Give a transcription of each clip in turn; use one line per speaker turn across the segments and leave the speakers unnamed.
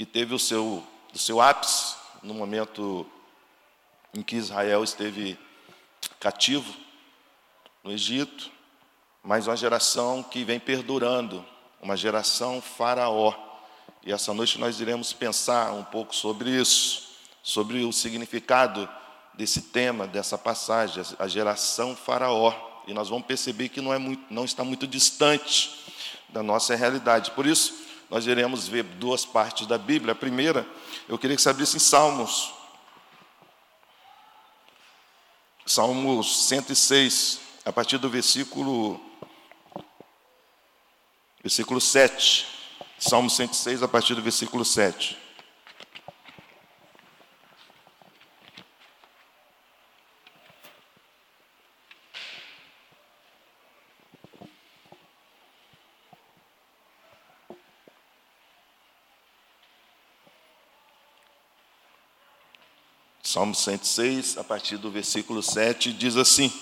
que teve o seu, o seu ápice no momento em que Israel esteve cativo no Egito, mas uma geração que vem perdurando, uma geração faraó. E essa noite nós iremos pensar um pouco sobre isso, sobre o significado desse tema, dessa passagem, a geração faraó. E nós vamos perceber que não, é muito, não está muito distante da nossa realidade. Por isso, nós iremos ver duas partes da Bíblia. A primeira, eu queria que você abrisse em Salmos. Salmos 106, a partir do versículo, versículo 7. Salmo 106, a partir do versículo 7. Salmo 106, a partir do versículo 7, diz assim: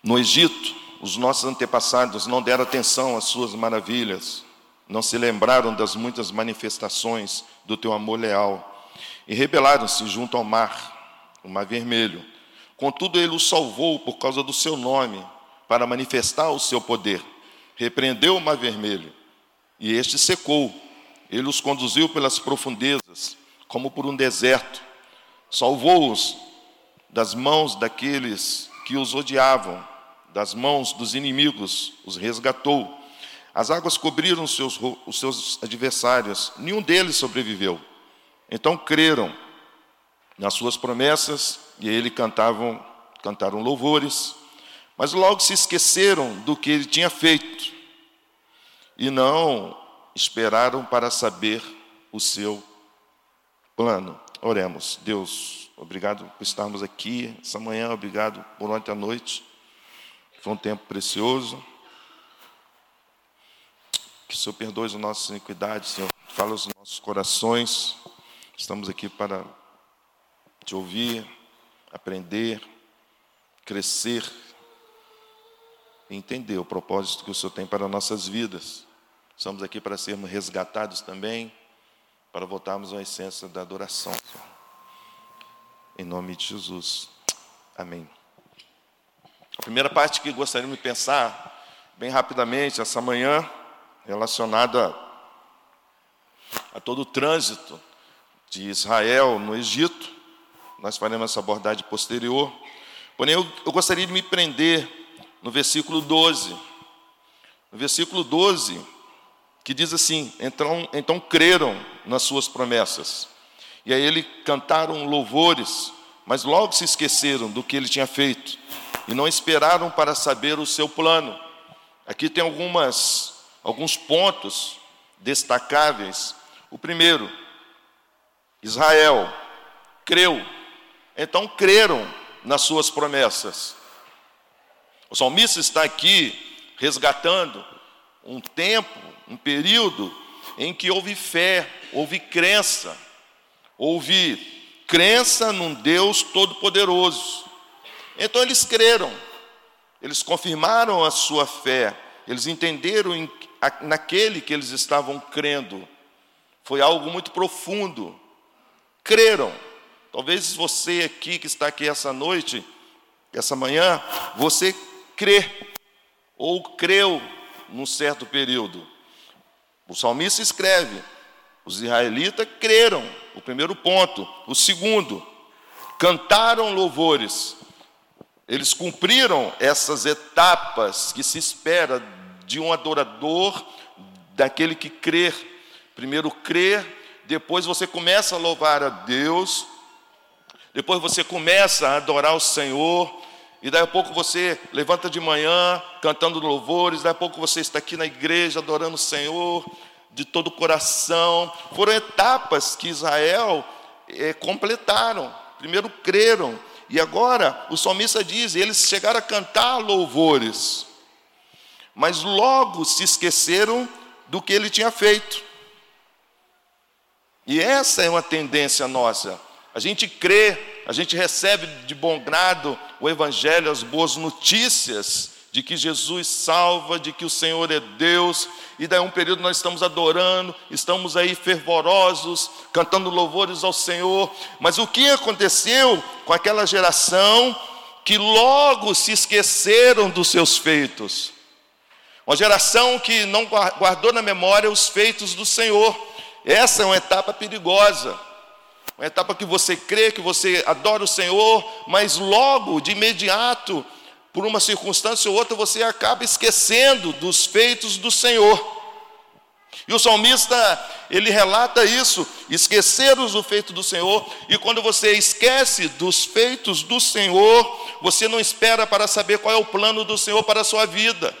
No Egito, os nossos antepassados não deram atenção às suas maravilhas, não se lembraram das muitas manifestações do teu amor leal, e rebelaram-se junto ao mar, o mar vermelho. Contudo, ele os salvou por causa do seu nome, para manifestar o seu poder. Repreendeu o mar vermelho, e este secou ele os conduziu pelas profundezas, como por um deserto. Salvou-os das mãos daqueles que os odiavam, das mãos dos inimigos, os resgatou. As águas cobriram os seus, os seus adversários, nenhum deles sobreviveu. Então creram nas suas promessas e a ele cantavam, cantaram louvores, mas logo se esqueceram do que ele tinha feito e não esperaram para saber o seu plano. Oremos. Deus, obrigado por estarmos aqui essa manhã, obrigado por ontem à noite. Foi um tempo precioso. Que o Senhor perdoe as nossas iniquidades, Senhor. Fala os nossos corações. Estamos aqui para te ouvir, aprender, crescer entender o propósito que o Senhor tem para nossas vidas. Estamos aqui para sermos resgatados também, para voltarmos à essência da adoração. Em nome de Jesus. Amém. A primeira parte que gostaríamos de pensar, bem rapidamente, essa manhã, relacionada a todo o trânsito de Israel no Egito. Nós faremos essa abordagem posterior. Porém, eu, eu gostaria de me prender no versículo 12. No versículo 12, que diz assim: então, então creram nas suas promessas. E aí ele cantaram louvores, mas logo se esqueceram do que ele tinha feito e não esperaram para saber o seu plano. Aqui tem algumas, alguns pontos destacáveis. O primeiro, Israel creu, então creram nas suas promessas. O salmista está aqui resgatando um tempo um período em que houve fé, houve crença, houve crença num Deus todo-poderoso. Então eles creram, eles confirmaram a sua fé, eles entenderam em, naquele que eles estavam crendo. Foi algo muito profundo. Creram. Talvez você aqui que está aqui essa noite, essa manhã, você crê ou creu num certo período. O salmista escreve: os israelitas creram, o primeiro ponto. O segundo, cantaram louvores. Eles cumpriram essas etapas que se espera de um adorador, daquele que crê. Primeiro crer, depois você começa a louvar a Deus, depois você começa a adorar o Senhor, e daí a pouco você levanta de manhã cantando louvores, daí a pouco você está aqui na igreja adorando o Senhor de todo o coração. Foram etapas que Israel é, completaram. Primeiro creram, e agora o salmista diz: eles chegaram a cantar louvores, mas logo se esqueceram do que ele tinha feito. E essa é uma tendência nossa. A gente crê, a gente recebe de bom grado o Evangelho, as boas notícias de que Jesus salva, de que o Senhor é Deus, e daí um período nós estamos adorando, estamos aí fervorosos, cantando louvores ao Senhor, mas o que aconteceu com aquela geração que logo se esqueceram dos seus feitos? Uma geração que não guardou na memória os feitos do Senhor. Essa é uma etapa perigosa. Uma etapa que você crê, que você adora o Senhor, mas logo, de imediato, por uma circunstância ou outra, você acaba esquecendo dos feitos do Senhor. E o salmista, ele relata isso, esqueceram do feito do Senhor, e quando você esquece dos feitos do Senhor, você não espera para saber qual é o plano do Senhor para a sua vida.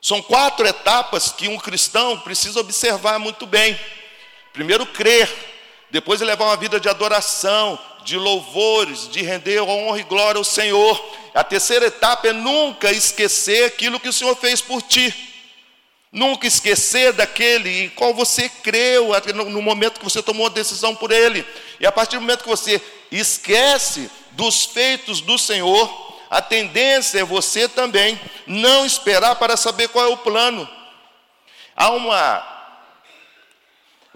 São quatro etapas que um cristão precisa observar muito bem. Primeiro, crer, depois levar uma vida de adoração, de louvores, de render honra e glória ao Senhor. A terceira etapa é nunca esquecer aquilo que o Senhor fez por ti. Nunca esquecer daquele em qual você creu no momento que você tomou a decisão por ele. E a partir do momento que você esquece dos feitos do Senhor, a tendência é você também não esperar para saber qual é o plano. Há uma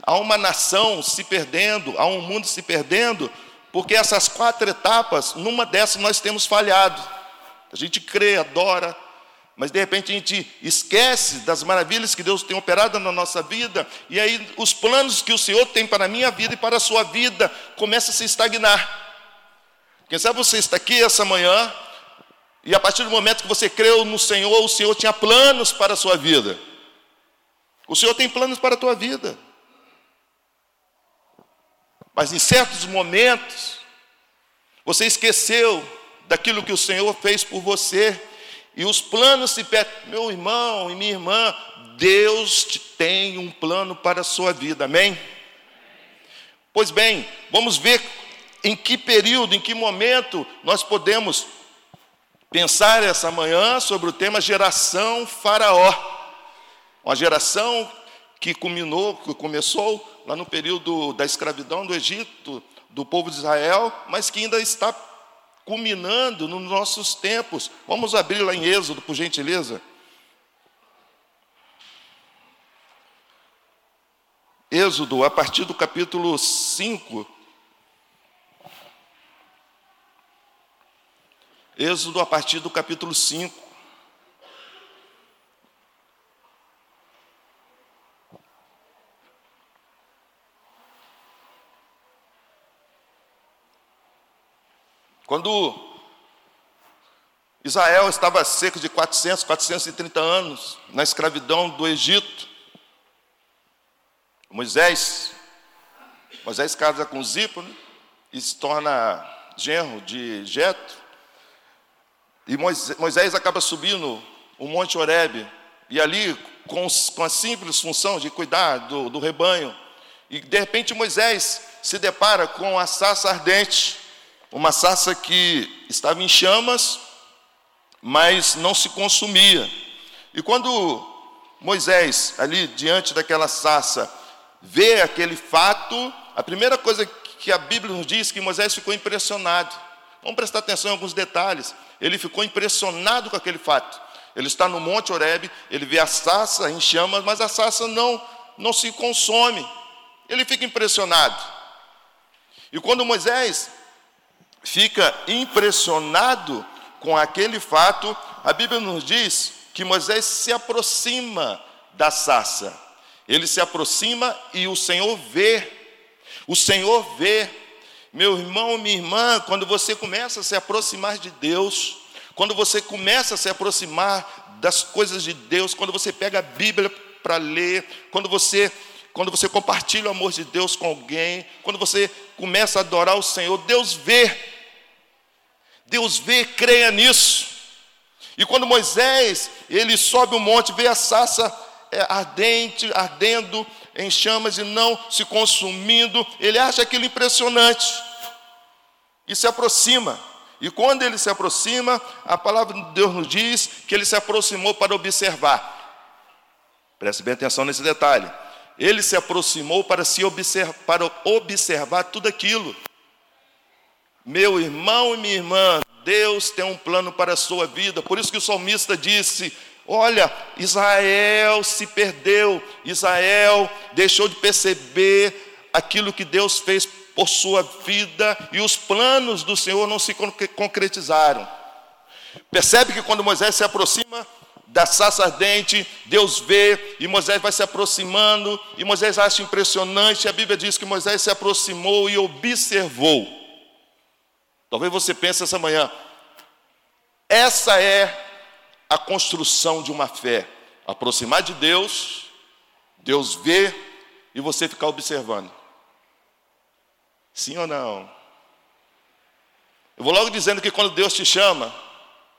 há uma nação se perdendo, há um mundo se perdendo porque essas quatro etapas, numa dessas nós temos falhado. A gente crê, adora, mas de repente a gente esquece das maravilhas que Deus tem operado na nossa vida, e aí os planos que o Senhor tem para a minha vida e para a sua vida começam a se estagnar. Quem sabe você está aqui essa manhã, e a partir do momento que você creu no Senhor, o Senhor tinha planos para a sua vida. O Senhor tem planos para a tua vida. Mas em certos momentos, você esqueceu daquilo que o Senhor fez por você, e os planos se perdem. Meu irmão e minha irmã, Deus tem um plano para a sua vida, amém? Pois bem, vamos ver em que período, em que momento nós podemos pensar essa manhã sobre o tema geração faraó. Uma geração que culminou, que começou lá no período da escravidão do Egito, do povo de Israel, mas que ainda está culminando nos nossos tempos. Vamos abrir lá em Êxodo, por gentileza. Êxodo, a partir do capítulo 5. Êxodo, a partir do capítulo 5. Quando Israel estava cerca de 400, 430 anos na escravidão do Egito, Moisés, Moisés casa com Zipo né, e se torna genro de Jetro. E Moisés acaba subindo o Monte Horebe, e ali, com, com a simples função de cuidar do, do rebanho, e de repente Moisés se depara com a sarça ardente, uma sarça que estava em chamas, mas não se consumia. E quando Moisés, ali diante daquela sarça, vê aquele fato, a primeira coisa que a Bíblia nos diz é que Moisés ficou impressionado. Vamos prestar atenção em alguns detalhes. Ele ficou impressionado com aquele fato. Ele está no Monte Oreb, ele vê a sarça em chamas, mas a sarça não, não se consome. Ele fica impressionado. E quando Moisés fica impressionado com aquele fato, a Bíblia nos diz que Moisés se aproxima da sarça. Ele se aproxima e o Senhor vê. O Senhor vê. Meu irmão, minha irmã, quando você começa a se aproximar de Deus, quando você começa a se aproximar das coisas de Deus, quando você pega a Bíblia para ler, quando você quando você compartilha o amor de Deus com alguém, quando você começa a adorar o Senhor, Deus vê. Deus vê, creia nisso. E quando Moisés, ele sobe o monte, vê a sarça é, ardente, ardendo em chamas e não se consumindo, ele acha aquilo impressionante. E se aproxima. E quando ele se aproxima, a palavra de Deus nos diz que ele se aproximou para observar. Preste bem atenção nesse detalhe ele se aproximou para, se observar, para observar tudo aquilo. Meu irmão e minha irmã, Deus tem um plano para a sua vida. Por isso que o salmista disse: Olha, Israel se perdeu, Israel deixou de perceber aquilo que Deus fez por sua vida e os planos do Senhor não se concretizaram. Percebe que quando Moisés se aproxima da sarça ardente, Deus vê e Moisés vai se aproximando, e Moisés acha impressionante. A Bíblia diz que Moisés se aproximou e observou. Talvez você pense essa manhã, essa é a construção de uma fé. Aproximar de Deus, Deus vê e você ficar observando. Sim ou não? Eu vou logo dizendo que quando Deus te chama,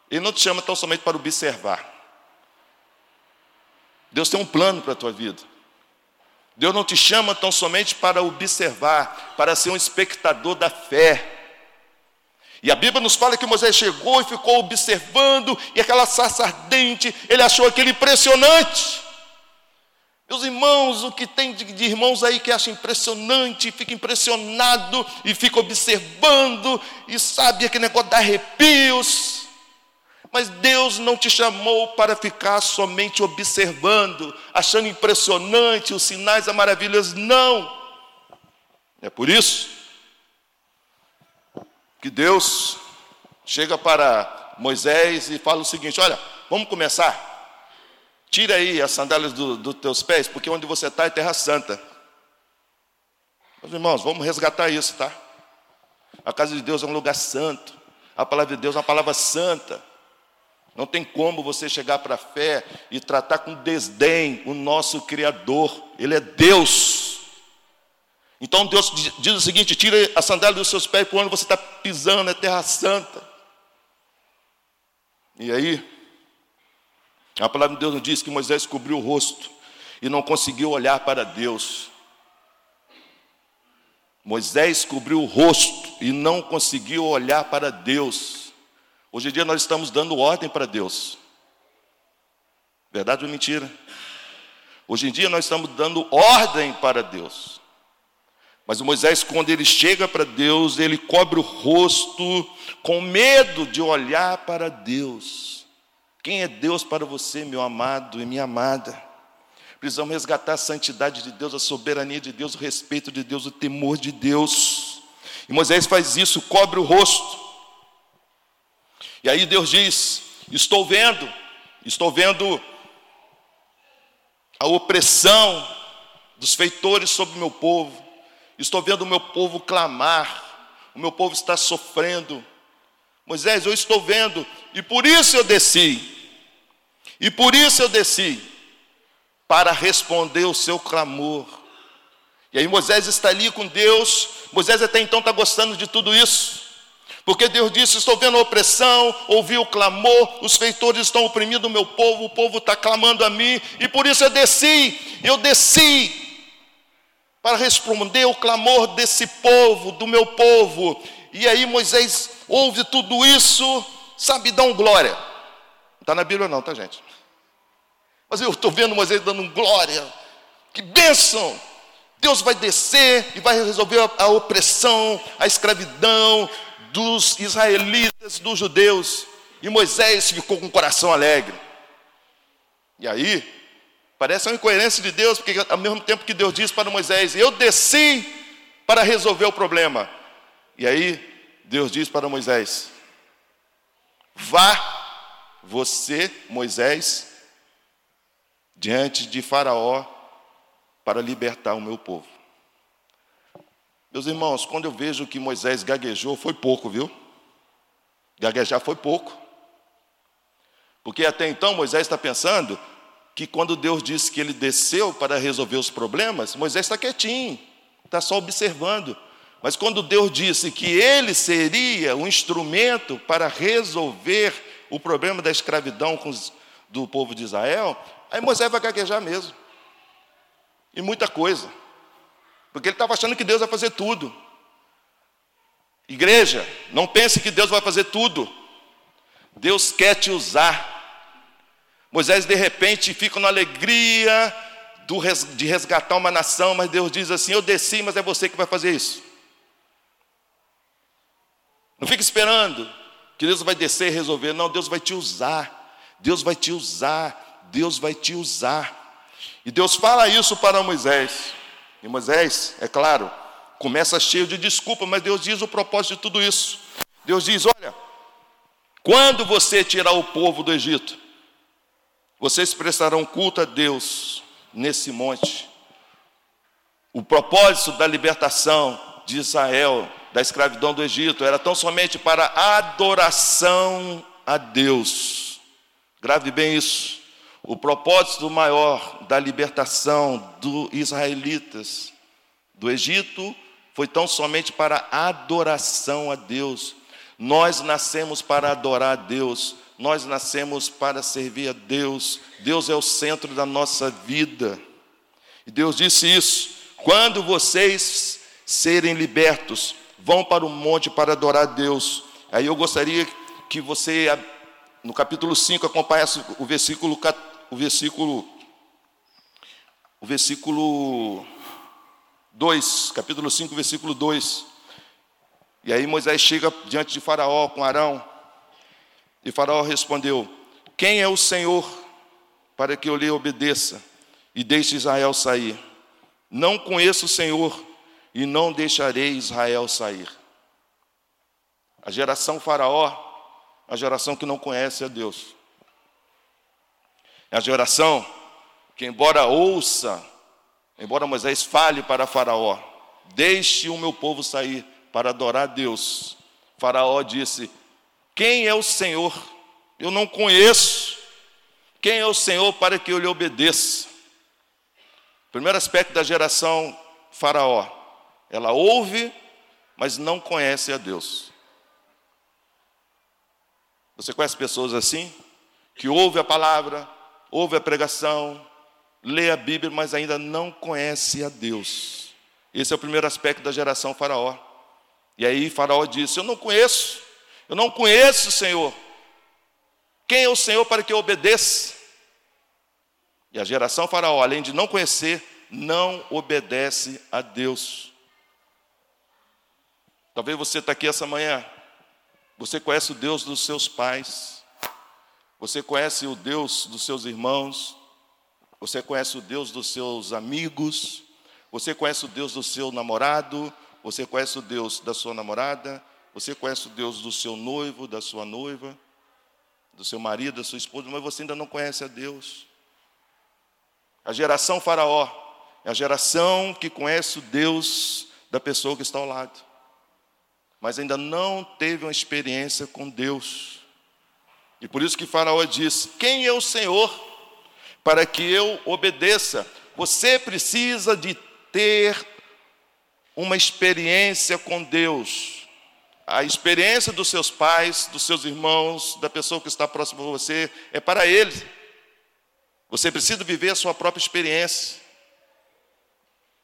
Ele não te chama tão somente para observar. Deus tem um plano para a tua vida. Deus não te chama tão somente para observar, para ser um espectador da fé. E a Bíblia nos fala que Moisés chegou e ficou observando, e aquela sarça ardente, ele achou aquele impressionante. Meus irmãos, o que tem de, irmãos aí que acha impressionante, fica impressionado e fica observando, e sabe aquele negócio de arrepios. Mas Deus não te chamou para ficar somente observando, achando impressionante os sinais, as maravilhas, não. É por isso que Deus chega para Moisés e fala o seguinte: Olha, vamos começar. Tira aí as sandálias dos do teus pés, porque onde você está é terra santa. Meus irmãos, vamos resgatar isso, tá? A casa de Deus é um lugar santo. A palavra de Deus é uma palavra santa. Não tem como você chegar para a fé e tratar com desdém o nosso Criador. Ele é Deus. Então Deus diz o seguinte: tira a sandália dos seus pés, quando você está pisando, é terra santa. E aí, a palavra de Deus nos diz que Moisés cobriu o rosto e não conseguiu olhar para Deus. Moisés cobriu o rosto e não conseguiu olhar para Deus. Hoje em dia nós estamos dando ordem para Deus. Verdade ou mentira? Hoje em dia nós estamos dando ordem para Deus. Mas o Moisés, quando ele chega para Deus, ele cobre o rosto com medo de olhar para Deus. Quem é Deus para você, meu amado e minha amada? Precisamos resgatar a santidade de Deus, a soberania de Deus, o respeito de Deus, o temor de Deus. E Moisés faz isso, cobre o rosto. E aí Deus diz: Estou vendo, estou vendo a opressão dos feitores sobre o meu povo, estou vendo o meu povo clamar, o meu povo está sofrendo. Moisés, eu estou vendo, e por isso eu desci, e por isso eu desci, para responder o seu clamor. E aí Moisés está ali com Deus, Moisés até então está gostando de tudo isso. Porque Deus disse: Estou vendo a opressão, ouvi o clamor, os feitores estão oprimindo o meu povo, o povo está clamando a mim, e por isso eu desci, eu desci para responder o clamor desse povo, do meu povo. E aí Moisés ouve tudo isso, sabe, dá um glória. Não está na Bíblia, não, tá, gente? Mas eu estou vendo Moisés dando um glória. Que bênção! Deus vai descer e vai resolver a, opressão, a escravidão, dos israelitas, dos judeus. E Moisés ficou com o coração alegre. E aí, parece uma incoerência de Deus, porque ao mesmo tempo que Deus diz para Moisés: Eu desci para resolver o problema. E aí, Deus diz para Moisés: Vá, você, Moisés, diante de Faraó, para libertar o meu povo. Meus irmãos, quando eu vejo que Moisés gaguejou, foi pouco, viu? Gaguejar foi pouco. Porque até então Moisés está pensando que quando Deus disse que ele desceu para resolver os problemas, Moisés está quietinho, está só observando. Mas quando Deus disse que ele seria o instrumento para resolver o problema da escravidão os, do povo de Israel, aí Moisés vai gaguejar mesmo. E muita coisa. Porque ele estava achando que Deus vai fazer tudo. Igreja, não pense que Deus vai fazer tudo. Deus quer te usar. Moisés, de repente, fica na alegria de resgatar uma nação, mas Deus diz assim: Eu desci, mas é você que vai fazer isso. Não fique esperando que Deus vai descer e resolver. Não, Deus vai te usar. Deus vai te usar. Deus vai te usar. E Deus fala isso para Moisés. E Moisés, é claro, começa cheio de desculpa, mas Deus diz o propósito de tudo isso. Deus diz: Olha, quando você tirar o povo do Egito, vocês prestarão culto a Deus nesse monte. O propósito da libertação de Israel da escravidão do Egito era tão somente para adoração a Deus. Grave bem isso. O propósito maior da libertação dos israelitas do Egito foi tão somente para adoração a Deus. Nós nascemos para adorar a Deus, nós nascemos para servir a Deus. Deus é o centro da nossa vida. E Deus disse isso: quando vocês serem libertos, vão para o monte para adorar a Deus. Aí eu gostaria que você, no capítulo 5, acompanhasse o versículo, o versículo, o versículo 2, capítulo 5, versículo 2. E aí Moisés chega diante de Faraó com Arão, e Faraó respondeu: Quem é o Senhor para que eu lhe obedeça e deixe Israel sair? Não conheço o Senhor e não deixarei Israel sair. A geração Faraó, a geração que não conhece a Deus. É a geração que, embora ouça, embora Moisés fale para Faraó, deixe o meu povo sair para adorar a Deus. Faraó disse: Quem é o Senhor? Eu não conheço. Quem é o Senhor para que eu lhe obedeça? Primeiro aspecto da geração Faraó ela ouve, mas não conhece a Deus. Você conhece pessoas assim? Que ouve a palavra, ouve a pregação, lê a Bíblia, mas ainda não conhece a Deus. Esse é o primeiro aspecto da geração Faraó. E aí Faraó disse: Eu não conheço, eu não conheço o Senhor. Quem é o Senhor para que eu obedeça? E a geração Faraó, além de não conhecer, não obedece a Deus. Talvez você está aqui essa manhã, você conhece o Deus dos seus pais, você conhece o Deus dos seus irmãos, você conhece o Deus dos seus amigos, você conhece o Deus do seu namorado, você conhece o Deus da sua namorada, você conhece o Deus do seu noivo, da sua noiva, do seu marido, da sua esposa, mas você ainda não conhece a Deus. A geração Faraó é a geração que conhece o Deus da pessoa que está ao lado mas ainda não teve uma experiência com Deus. E por isso que Faraó disse: Quem é o Senhor para que eu obedeça? Você precisa de ter uma experiência com Deus. A experiência dos seus pais, dos seus irmãos, da pessoa que está próxima de você, é para eles. Você precisa viver a sua própria experiência.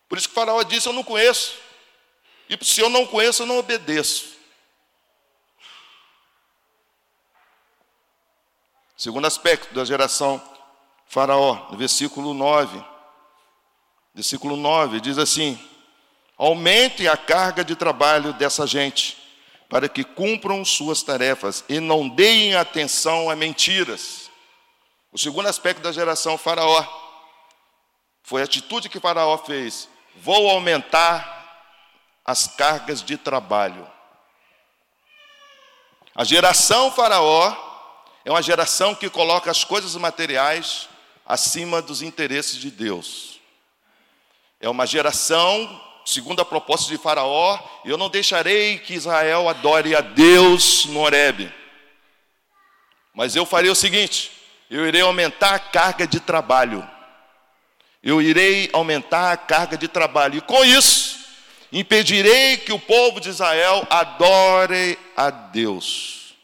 Por isso que Faraó disse: Eu não conheço. E se eu não conheço, eu não obedeço. Segundo aspecto da geração Faraó, no versículo 9. Versículo 9 diz assim: Aumente a carga de trabalho dessa gente, para que cumpram suas tarefas e não deem atenção a mentiras. O segundo aspecto da geração Faraó foi a atitude que Faraó fez: Vou aumentar as cargas de trabalho. A geração Faraó é uma geração que coloca as coisas materiais acima dos interesses de Deus. É uma geração, segundo a proposta de Faraó, eu não deixarei que Israel adore a Deus no Horebe. Mas eu farei o seguinte: eu irei aumentar a carga de trabalho. Eu irei aumentar a carga de trabalho. E com isso, impedirei que o povo de Israel adore a Deus.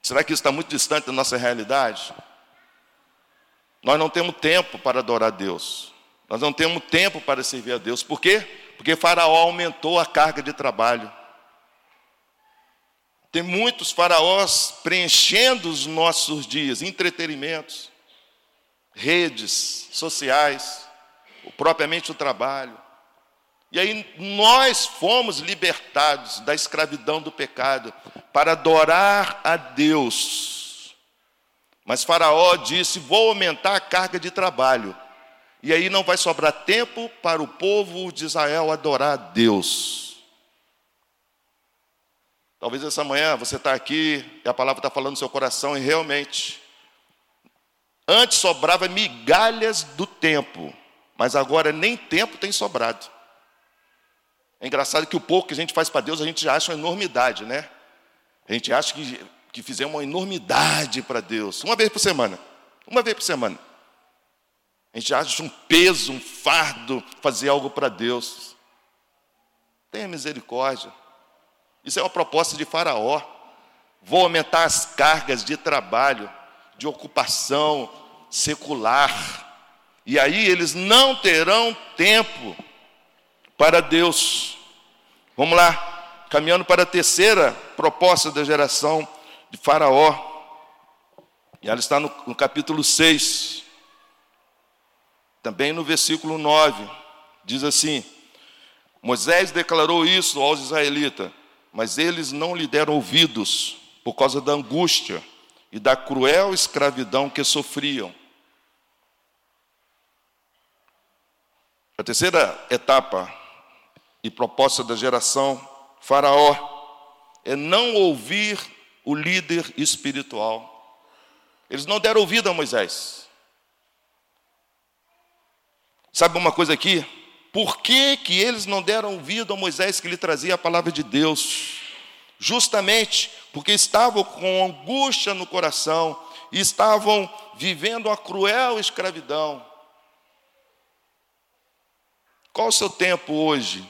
Será que isso está muito distante da nossa realidade? Nós não temos tempo para adorar a Deus. Nós não temos tempo para servir a Deus. Por quê? Porque Faraó aumentou a carga de trabalho. Tem muitos faraós preenchendo os nossos dias, entretenimentos, redes sociais, propriamente o trabalho. E aí nós fomos libertados da escravidão do pecado para adorar a Deus. Mas Faraó disse: Vou aumentar a carga de trabalho. E aí não vai sobrar tempo para o povo de Israel adorar a Deus. Talvez essa manhã você está aqui e a palavra está falando no seu coração e realmente, antes sobrava migalhas do tempo, mas agora nem tempo tem sobrado. É engraçado que o pouco que a gente faz para Deus a gente acha uma enormidade, né? A gente acha que, que fizemos uma enormidade para Deus, uma vez por semana, uma vez por semana. A gente acha um peso, um fardo fazer algo para Deus. Tenha misericórdia. Isso é uma proposta de Faraó. Vou aumentar as cargas de trabalho, de ocupação secular. E aí eles não terão tempo para Deus. Vamos lá, caminhando para a terceira proposta da geração de Faraó. E ela está no, no capítulo 6. Também no versículo 9, diz assim: Moisés declarou isso aos israelitas, mas eles não lhe deram ouvidos por causa da angústia e da cruel escravidão que sofriam. A terceira etapa e proposta da geração Faraó é não ouvir o líder espiritual. Eles não deram ouvido a Moisés. Sabe uma coisa aqui? Por que, que eles não deram ouvido a Moisés que lhe trazia a palavra de Deus? Justamente porque estavam com angústia no coração estavam vivendo a cruel escravidão. Qual o seu tempo hoje?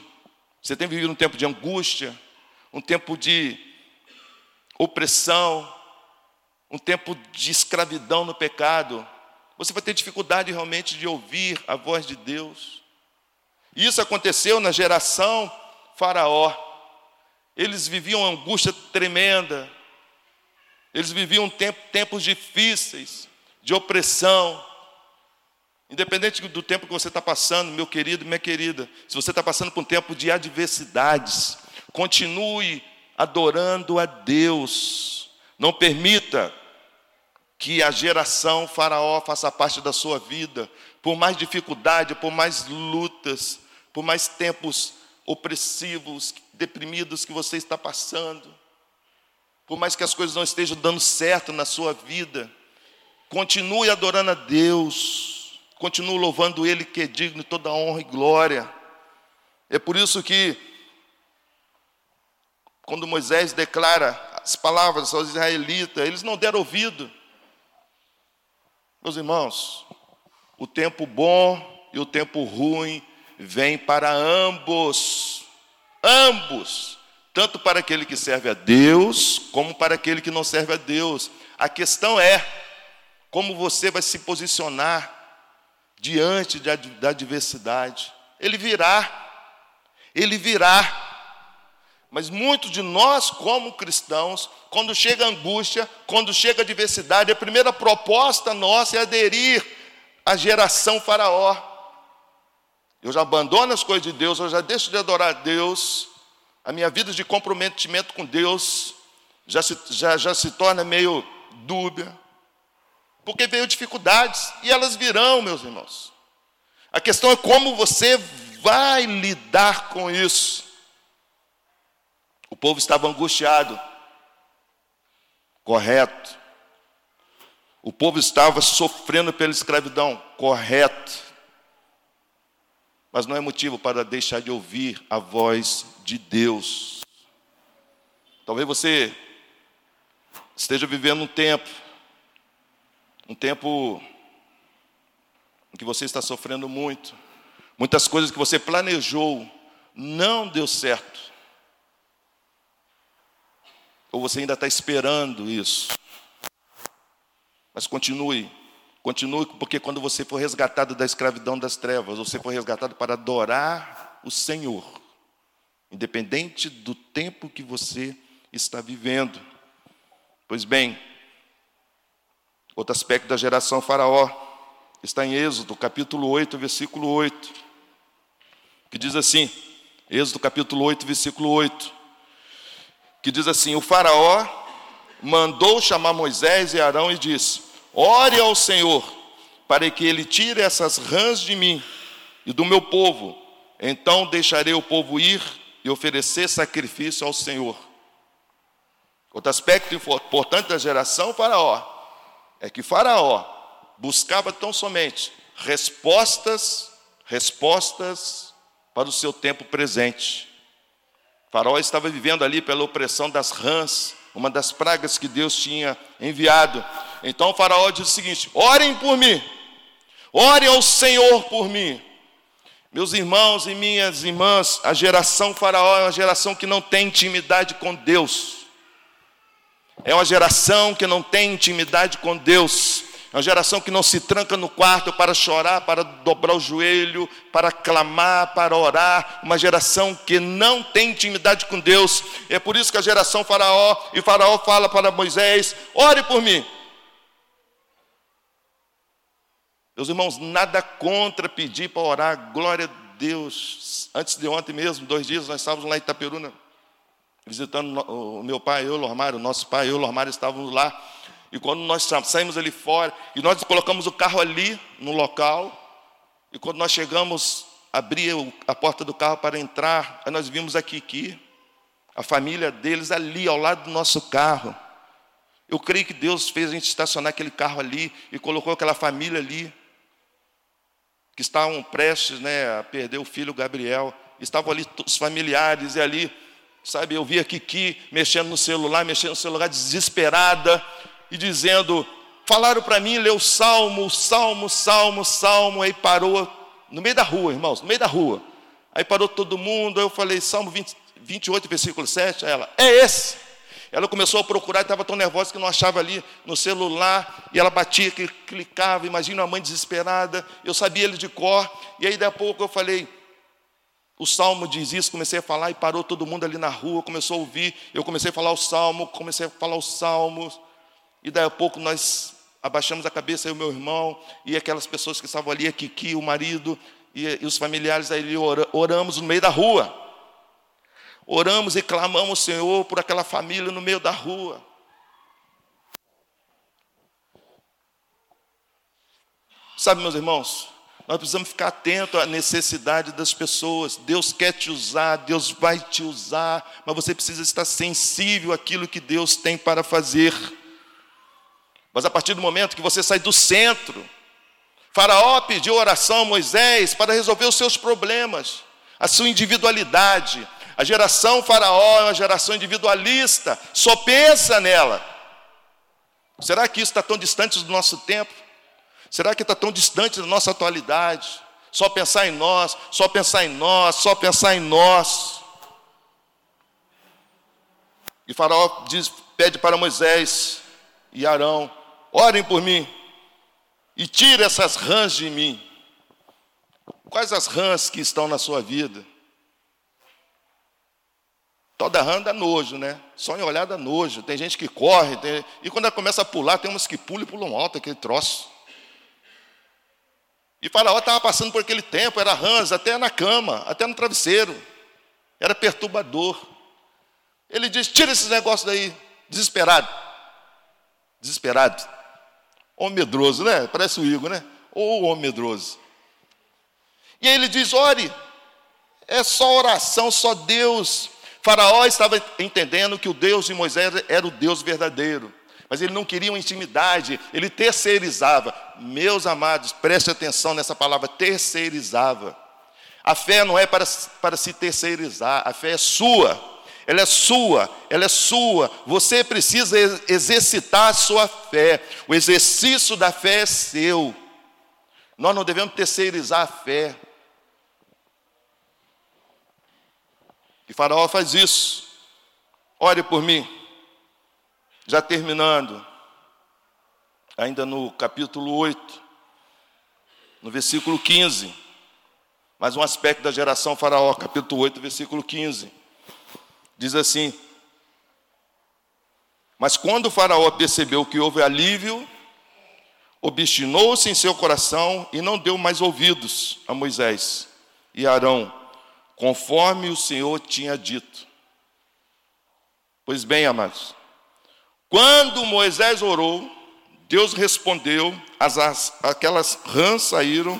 Você tem vivido um tempo de angústia, um tempo de opressão, um tempo de escravidão no pecado? Você vai ter dificuldade realmente de ouvir a voz de Deus. Isso aconteceu na geração Faraó. Eles viviam uma angústia tremenda. Eles viviam tempo, tempos difíceis, de opressão. Independente do tempo que você está passando, meu querido minha querida, se você está passando por um tempo de adversidades, continue adorando a Deus. Não permita que a geração Faraó faça parte da sua vida, por mais dificuldade, por mais lutas, por mais tempos opressivos, deprimidos que você está passando, por mais que as coisas não estejam dando certo na sua vida, continue adorando a Deus, continue louvando Ele que é digno de toda honra e glória. É por isso que, quando Moisés declara as palavras aos israelitas, eles não deram ouvido, meus irmãos, o tempo bom e o tempo ruim vem para ambos. Ambos. Tanto para aquele que serve a Deus, como para aquele que não serve a Deus. A questão é como você vai se posicionar diante da adversidade. Ele virá, ele virá. Mas muitos de nós, como cristãos, quando chega angústia, quando chega adversidade, a primeira proposta nossa é aderir à geração faraó. Eu já abandono as coisas de Deus, eu já deixo de adorar a Deus, a minha vida de comprometimento com Deus já se, já, já se torna meio dúbia, porque veio dificuldades, e elas virão, meus irmãos. A questão é como você vai lidar com isso. O povo estava angustiado, correto. O povo estava sofrendo pela escravidão, correto. Mas não é motivo para deixar de ouvir a voz de Deus. Talvez você esteja vivendo um tempo, um tempo em que você está sofrendo muito, muitas coisas que você planejou não deu certo. Ou você ainda está esperando isso? Mas continue, continue, porque quando você for resgatado da escravidão das trevas, você for resgatado para adorar o Senhor, independente do tempo que você está vivendo. Pois bem, outro aspecto da geração Faraó está em Êxodo, capítulo 8, versículo 8, que diz assim: Êxodo, capítulo 8, versículo 8 que diz assim: O Faraó mandou chamar Moisés e Arão e disse: Ore ao Senhor, para que ele tire essas rãs de mim e do meu povo. Então deixarei o povo ir e oferecer sacrifício ao Senhor. Outro aspecto importante da geração Faraó é que Faraó buscava tão somente respostas, respostas para o seu tempo presente. Faraó estava vivendo ali pela opressão das rãs, uma das pragas que Deus tinha enviado. Então Faraó diz o seguinte: orem por mim, orem ao Senhor por mim. Meus irmãos e minhas irmãs, a geração Faraó é uma geração que não tem intimidade com Deus. É uma geração que não tem intimidade com Deus. É uma geração que não se tranca no quarto para chorar, para dobrar o joelho, para clamar, para orar. Uma geração que não tem intimidade com Deus. É por isso que a geração Faraó, e Faraó fala para Moisés: ore por mim. Meus irmãos, nada contra pedir para orar, glória a Deus. Antes de ontem mesmo, dois dias, nós estávamos lá em Itaperuna, visitando o meu pai, eu, Lormário, nosso pai, eu, Lormário, estávamos lá. E quando nós saímos ali fora, e nós colocamos o carro ali no local, e quando nós chegamos, abria a porta do carro para entrar, aí nós vimos a Kiki, a família deles ali ao lado do nosso carro. Eu creio que Deus fez a gente estacionar aquele carro ali e colocou aquela família ali, que estavam prestes né, a perder o filho Gabriel. Estavam ali os familiares e ali, sabe, eu vi a Kiki mexendo no celular, mexendo no celular desesperada, e dizendo, falaram para mim, leu salmo, salmo, salmo, salmo, aí parou no meio da rua, irmãos, no meio da rua. Aí parou todo mundo, eu falei, Salmo 20, 28, versículo 7, aí ela, é esse. Ela começou a procurar, estava tão nervosa que não achava ali no celular, e ela batia, clicava, imagina uma mãe desesperada, eu sabia ele de cor, e aí daí a pouco eu falei, o salmo diz isso, comecei a falar e parou todo mundo ali na rua, começou a ouvir, eu comecei a falar o salmo, comecei a falar os salmos, e daí a pouco nós abaixamos a cabeça, e meu irmão, e aquelas pessoas que estavam ali, a Kiki, o marido, e, e os familiares, aí oramos no meio da rua. Oramos e clamamos Senhor por aquela família no meio da rua. Sabe, meus irmãos, nós precisamos ficar atentos à necessidade das pessoas. Deus quer te usar, Deus vai te usar, mas você precisa estar sensível àquilo que Deus tem para fazer. Mas a partir do momento que você sai do centro, Faraó pediu oração a Moisés para resolver os seus problemas, a sua individualidade. A geração Faraó é uma geração individualista, só pensa nela. Será que isso está tão distante do nosso tempo? Será que está tão distante da nossa atualidade? Só pensar em nós, só pensar em nós, só pensar em nós. E Faraó diz, pede para Moisés e Arão orem por mim e tire essas rãs de mim. Quais as rãs que estão na sua vida? Toda rã dá nojo, né? Só em olhar dá nojo. Tem gente que corre, tem... e quando ela começa a pular, tem umas que pulam e pulam alto aquele troço. E Faraó estava passando por aquele tempo, era rãs, até na cama, até no travesseiro. Era perturbador. Ele diz: tira esses negócios daí, desesperado. Desesperado. Homem medroso, né? Parece o Igor, né? Ou homem medroso. E aí ele diz: ore, é só oração, só Deus. Faraó estava entendendo que o Deus de Moisés era o Deus verdadeiro, mas ele não queria uma intimidade, ele terceirizava. Meus amados, preste atenção nessa palavra, terceirizava. A fé não é para, para se terceirizar, a fé é sua ela é sua, ela é sua. Você precisa exercitar a sua fé. O exercício da fé é seu. Nós não devemos terceirizar a fé. E Faraó faz isso. Ore por mim. Já terminando, ainda no capítulo 8, no versículo 15. Mais um aspecto da geração Faraó, capítulo 8, versículo 15. Diz assim: Mas quando o Faraó percebeu que houve alívio, obstinou-se em seu coração e não deu mais ouvidos a Moisés e Arão, conforme o Senhor tinha dito. Pois bem, amados, quando Moisés orou, Deus respondeu, as, as, aquelas rãs saíram,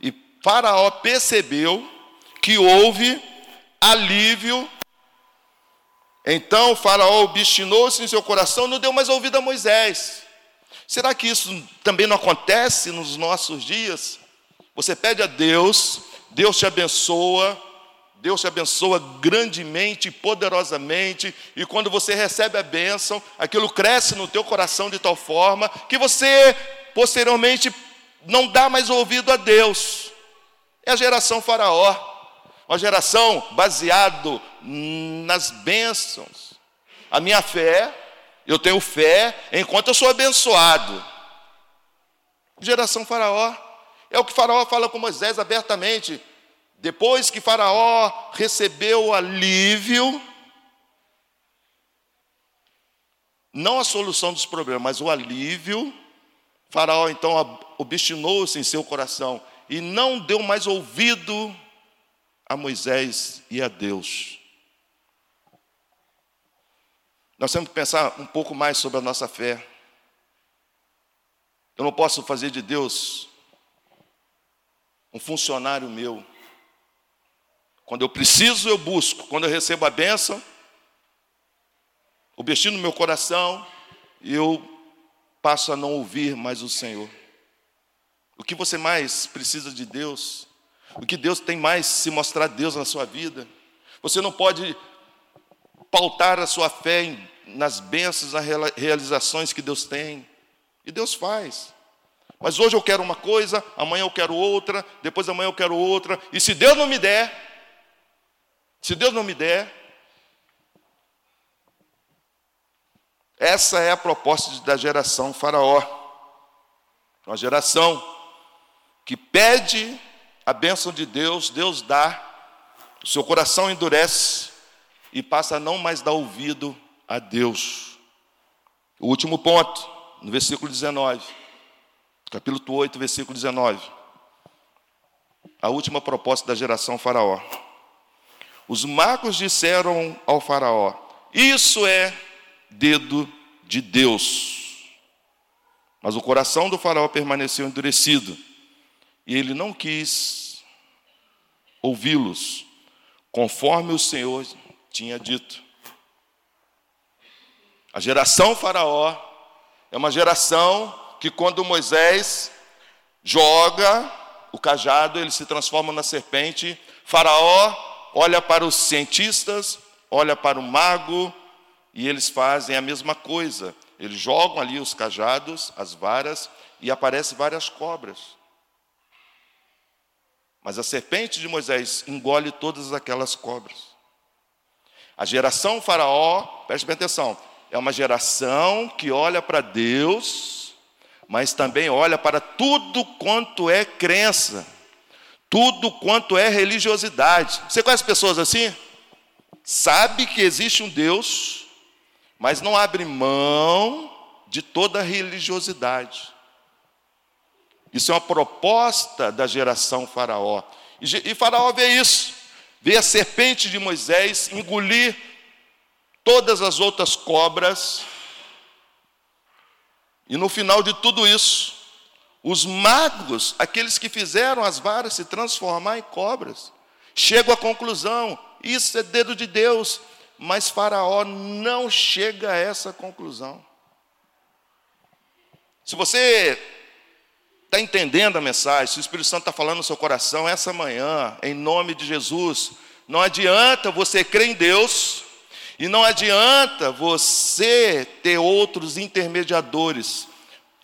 e Faraó percebeu que houve alívio. Então Faraó obstinou-se em seu coração, não deu mais ouvido a Moisés. Será que isso também não acontece nos nossos dias? Você pede a Deus, Deus te abençoa, Deus te abençoa grandemente, poderosamente, e quando você recebe a bênção, aquilo cresce no teu coração de tal forma que você posteriormente não dá mais ouvido a Deus. É a geração faraó, uma geração baseado nas bênçãos. A minha fé, eu tenho fé enquanto eu sou abençoado. Geração faraó. É o que Faraó fala com Moisés abertamente. Depois que Faraó recebeu o alívio, não a solução dos problemas, mas o alívio, Faraó então obstinou-se em seu coração e não deu mais ouvido a Moisés e a Deus. Nós temos que pensar um pouco mais sobre a nossa fé. Eu não posso fazer de Deus um funcionário meu. Quando eu preciso, eu busco. Quando eu recebo a bênção, o destino no meu coração, eu passo a não ouvir mais o Senhor. O que você mais precisa de Deus? O que Deus tem mais se mostrar Deus na sua vida? Você não pode pautar a sua fé em, nas bênçãos, nas realizações que Deus tem. E Deus faz. Mas hoje eu quero uma coisa, amanhã eu quero outra, depois amanhã eu quero outra. E se Deus não me der, se Deus não me der, essa é a proposta da geração Faraó. Uma geração que pede a bênção de Deus, Deus dá, o seu coração endurece e passa a não mais dar ouvido a Deus. O último ponto, no versículo 19, capítulo 8, versículo 19. A última proposta da geração Faraó. Os magos disseram ao Faraó: Isso é dedo de Deus. Mas o coração do Faraó permaneceu endurecido e ele não quis ouvi-los, conforme o Senhor tinha dito. A geração Faraó é uma geração que, quando Moisés joga o cajado, ele se transforma na serpente. Faraó olha para os cientistas, olha para o mago, e eles fazem a mesma coisa. Eles jogam ali os cajados, as varas, e aparecem várias cobras. Mas a serpente de Moisés engole todas aquelas cobras. A geração faraó, preste bem atenção, é uma geração que olha para Deus, mas também olha para tudo quanto é crença tudo quanto é religiosidade. Você conhece pessoas assim? Sabe que existe um Deus, mas não abre mão de toda religiosidade. Isso é uma proposta da geração Faraó. E Faraó vê isso, vê a serpente de Moisés engolir todas as outras cobras. E no final de tudo isso, os magos, aqueles que fizeram as varas se transformar em cobras, chegam à conclusão: isso é dedo de Deus. Mas Faraó não chega a essa conclusão. Se você está entendendo a mensagem, se o Espírito Santo está falando no seu coração essa manhã, em nome de Jesus, não adianta você crer em Deus e não adianta você ter outros intermediadores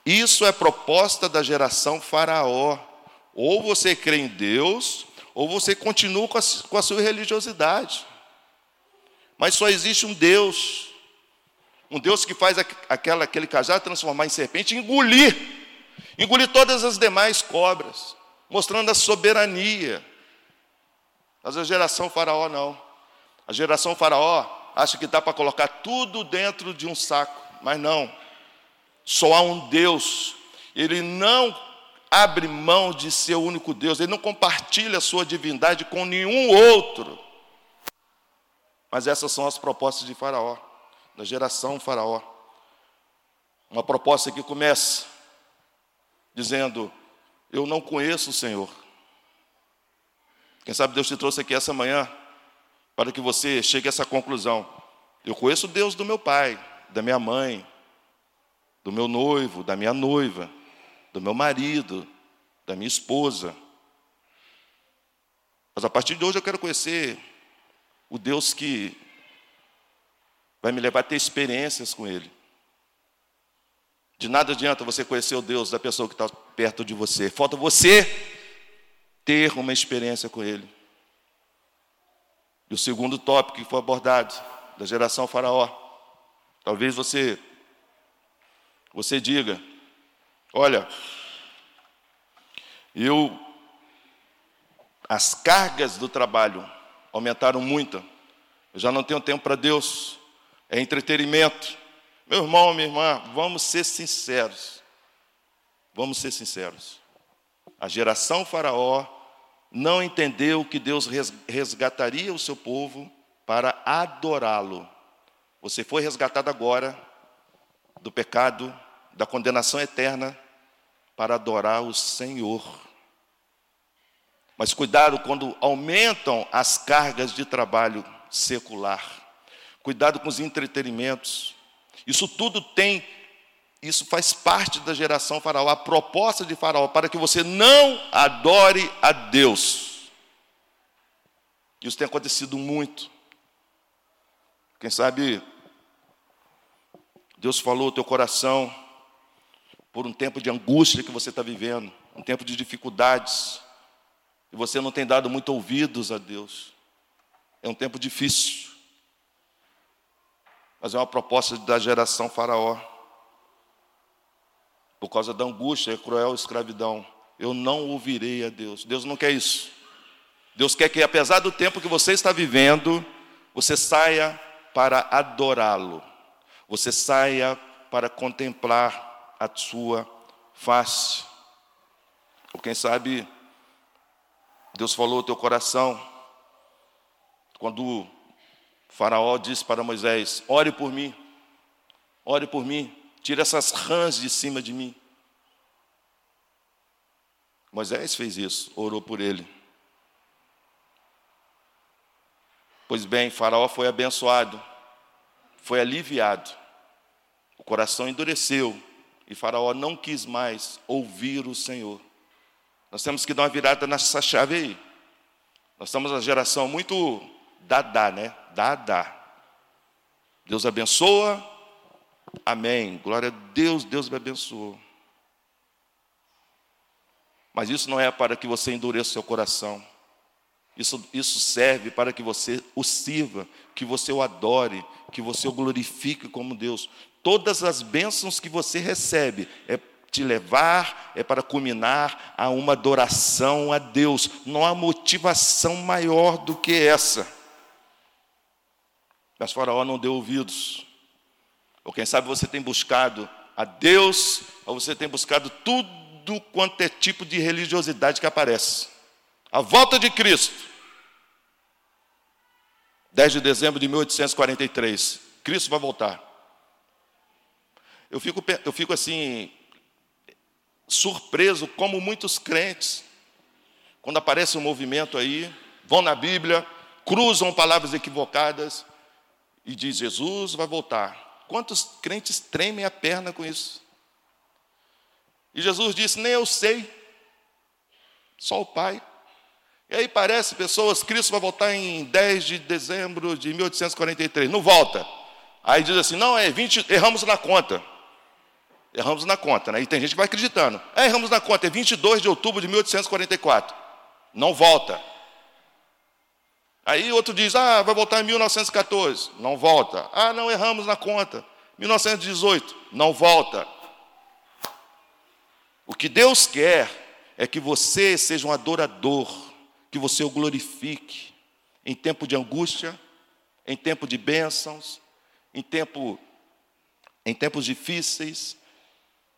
isso é proposta da geração Faraó. Ou você crê em Deus, ou você continua com a, com a sua religiosidade. Mas só existe um Deus. Um Deus que faz aquela, aquele cajado transformar em serpente e engolir. Engolir todas as demais cobras. Mostrando a soberania. Mas a geração faraó não. A geração faraó acha que dá para colocar tudo dentro de um saco. Mas não. Só há um Deus. Ele não abre mão de ser o único Deus, ele não compartilha a sua divindade com nenhum outro. Mas essas são as propostas de Faraó. da geração Faraó. Uma proposta que começa dizendo: Eu não conheço o Senhor. Quem sabe Deus te trouxe aqui essa manhã para que você chegue a essa conclusão. Eu conheço o Deus do meu pai, da minha mãe, do meu noivo, da minha noiva, do meu marido, da minha esposa. Mas a partir de hoje eu quero conhecer o Deus que vai me levar a ter experiências com Ele. De nada adianta você conhecer o Deus da pessoa que está perto de você. Falta você ter uma experiência com Ele. E o segundo tópico que foi abordado, da geração faraó. Talvez você, você diga, olha, eu, as cargas do trabalho aumentaram muito. Eu já não tenho tempo para Deus. É entretenimento. Meu irmão, minha irmã, vamos ser sinceros. Vamos ser sinceros. A geração faraó não entendeu que Deus resgataria o seu povo para adorá-lo. Você foi resgatado agora do pecado, da condenação eterna, para adorar o Senhor. Mas cuidado quando aumentam as cargas de trabalho secular. Cuidado com os entretenimentos. Isso tudo tem, isso faz parte da geração faraó, a proposta de faraó, para que você não adore a Deus. Isso tem acontecido muito. Quem sabe Deus falou o teu coração por um tempo de angústia que você está vivendo, um tempo de dificuldades, e você não tem dado muito ouvidos a Deus. É um tempo difícil, mas é uma proposta da geração faraó. Por causa da angústia, a cruel escravidão. Eu não ouvirei a Deus. Deus não quer isso. Deus quer que, apesar do tempo que você está vivendo, você saia para adorá-lo. Você saia para contemplar a sua face. Ou quem sabe, Deus falou ao teu coração, quando Faraó disse para Moisés: Ore por mim, ore por mim, tira essas rãs de cima de mim. Moisés fez isso, orou por ele. Pois bem, Faraó foi abençoado, foi aliviado. O coração endureceu e Faraó não quis mais ouvir o Senhor. Nós temos que dar uma virada nessa chave aí. Nós estamos uma geração muito dadá, né? Dadá. Deus abençoa, amém. Glória a Deus, Deus me abençoou. Mas isso não é para que você endureça seu coração. Isso, isso serve para que você o sirva, que você o adore, que você o glorifique como Deus. Todas as bênçãos que você recebe é te levar, é para culminar a uma adoração a Deus. Não há motivação maior do que essa. Mas Faraó não deu ouvidos. Ou quem sabe você tem buscado a Deus, ou você tem buscado tudo quanto é tipo de religiosidade que aparece. A volta de Cristo 10 de dezembro de 1843. Cristo vai voltar. Eu fico, eu fico assim, surpreso como muitos crentes, quando aparece um movimento aí, vão na Bíblia, cruzam palavras equivocadas e diz Jesus vai voltar. Quantos crentes tremem a perna com isso? E Jesus disse: Nem eu sei, só o Pai. E aí parece pessoas, Cristo vai voltar em 10 de dezembro de 1843. Não volta. Aí diz assim, não, é 20, erramos na conta. Erramos na conta, né? E tem gente que vai acreditando. É, erramos na conta, é 22 de outubro de 1844. Não volta. Aí outro diz, ah, vai voltar em 1914. Não volta. Ah, não, erramos na conta. 1918. Não volta. O que Deus quer é que você seja um adorador que você o glorifique em tempo de angústia, em tempo de bênçãos, em tempo em tempos difíceis,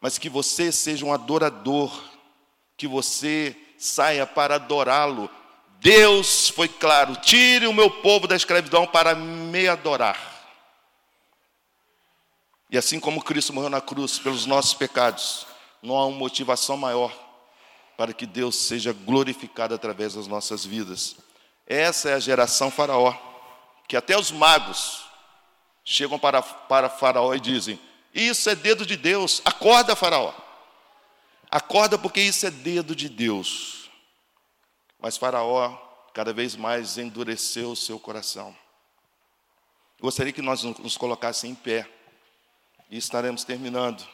mas que você seja um adorador, que você saia para adorá-lo. Deus foi claro: tire o meu povo da escravidão para me adorar. E assim como Cristo morreu na cruz pelos nossos pecados, não há uma motivação maior para que Deus seja glorificado através das nossas vidas. Essa é a geração Faraó, que até os magos chegam para, para Faraó e dizem: Isso é dedo de Deus, acorda, Faraó. Acorda, porque isso é dedo de Deus. Mas Faraó cada vez mais endureceu o seu coração. Gostaria que nós nos colocassem em pé e estaremos terminando.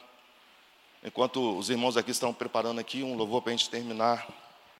Enquanto os irmãos aqui estão preparando aqui um louvor para a gente terminar.